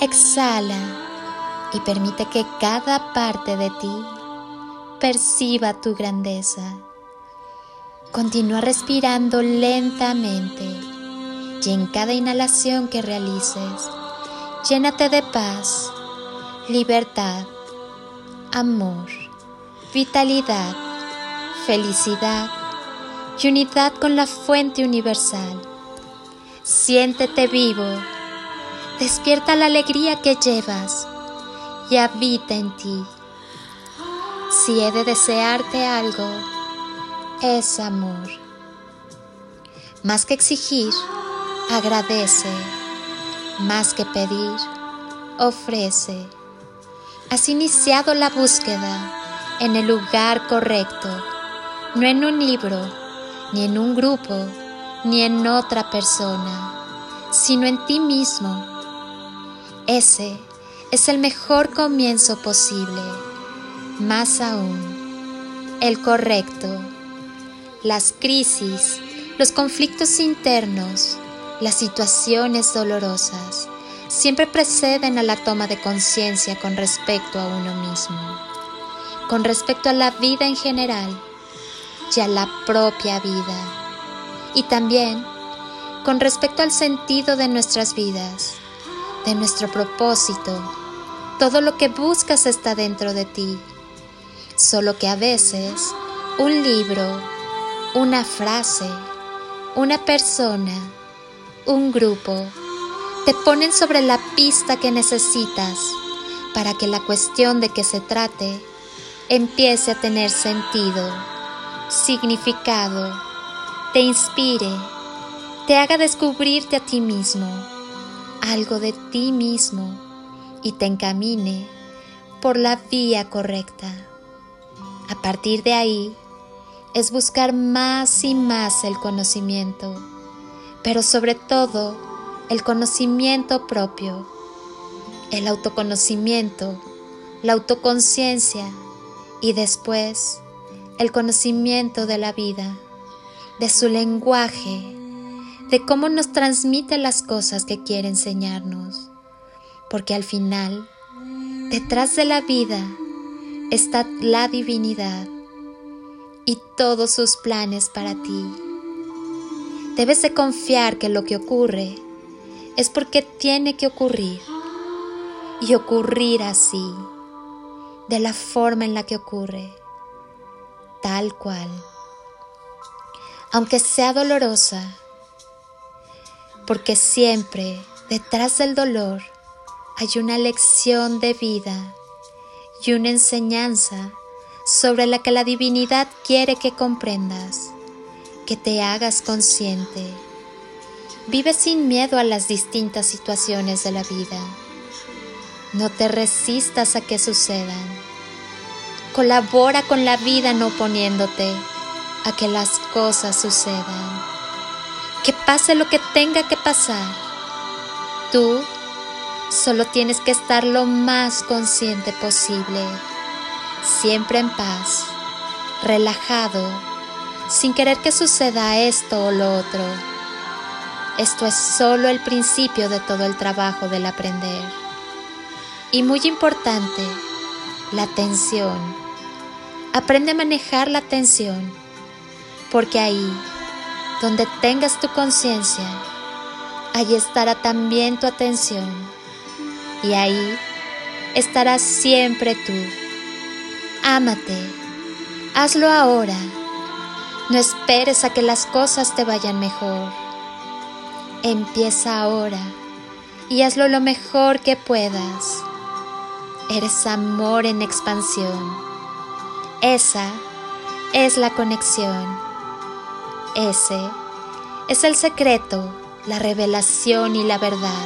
Exhala y permite que cada parte de ti perciba tu grandeza. Continúa respirando lentamente y en cada inhalación que realices, llénate de paz, libertad, amor, vitalidad, felicidad y unidad con la fuente universal. Siéntete vivo, despierta la alegría que llevas y habita en ti. Si he de desearte algo, es amor. Más que exigir, agradece. Más que pedir, ofrece. Has iniciado la búsqueda en el lugar correcto, no en un libro, ni en un grupo, ni en otra persona, sino en ti mismo. Ese es el mejor comienzo posible, más aún, el correcto. Las crisis, los conflictos internos, las situaciones dolorosas, siempre preceden a la toma de conciencia con respecto a uno mismo, con respecto a la vida en general y a la propia vida, y también con respecto al sentido de nuestras vidas, de nuestro propósito. Todo lo que buscas está dentro de ti, solo que a veces un libro, una frase, una persona, un grupo, te ponen sobre la pista que necesitas para que la cuestión de que se trate empiece a tener sentido, significado, te inspire, te haga descubrirte a ti mismo, algo de ti mismo y te encamine por la vía correcta. A partir de ahí, es buscar más y más el conocimiento, pero sobre todo el conocimiento propio, el autoconocimiento, la autoconciencia y después el conocimiento de la vida, de su lenguaje, de cómo nos transmite las cosas que quiere enseñarnos, porque al final, detrás de la vida está la divinidad y todos sus planes para ti. Debes de confiar que lo que ocurre es porque tiene que ocurrir y ocurrir así, de la forma en la que ocurre, tal cual. Aunque sea dolorosa, porque siempre detrás del dolor hay una lección de vida y una enseñanza sobre la que la divinidad quiere que comprendas, que te hagas consciente. Vive sin miedo a las distintas situaciones de la vida. No te resistas a que sucedan. Colabora con la vida no poniéndote a que las cosas sucedan. Que pase lo que tenga que pasar. Tú solo tienes que estar lo más consciente posible siempre en paz, relajado, sin querer que suceda esto o lo otro. Esto es solo el principio de todo el trabajo del aprender. Y muy importante, la tensión. Aprende a manejar la tensión, porque ahí, donde tengas tu conciencia, allí estará también tu atención y ahí estarás siempre tú. Ámate, hazlo ahora. No esperes a que las cosas te vayan mejor. Empieza ahora y hazlo lo mejor que puedas. Eres amor en expansión. Esa es la conexión. Ese es el secreto, la revelación y la verdad.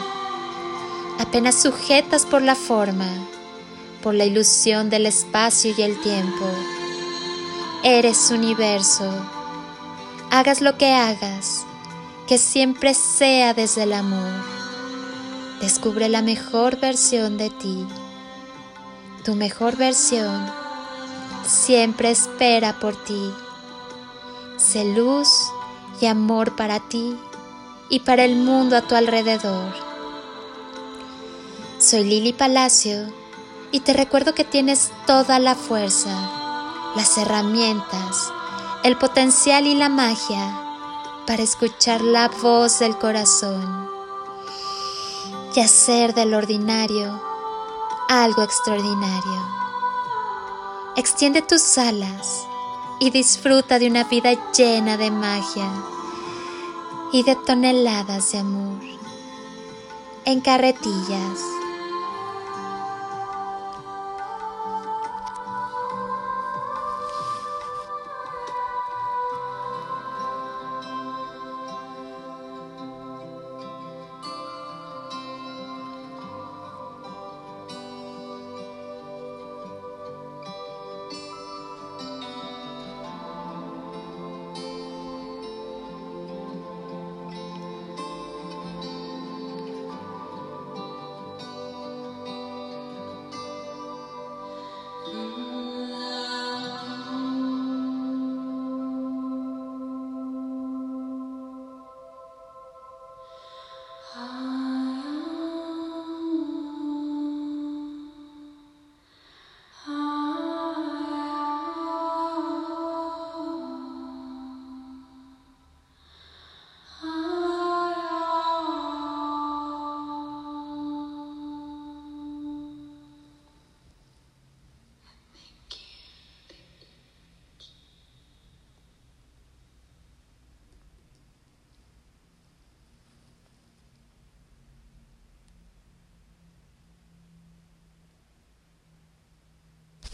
Apenas sujetas por la forma, por la ilusión del espacio y el tiempo. Eres universo. Hagas lo que hagas, que siempre sea desde el amor. Descubre la mejor versión de ti. Tu mejor versión siempre espera por ti. Sé luz y amor para ti y para el mundo a tu alrededor. Soy Lili Palacio y te recuerdo que tienes toda la fuerza, las herramientas, el potencial y la magia para escuchar la voz del corazón y hacer del ordinario algo extraordinario. Extiende tus alas y disfruta de una vida llena de magia y de toneladas de amor en carretillas.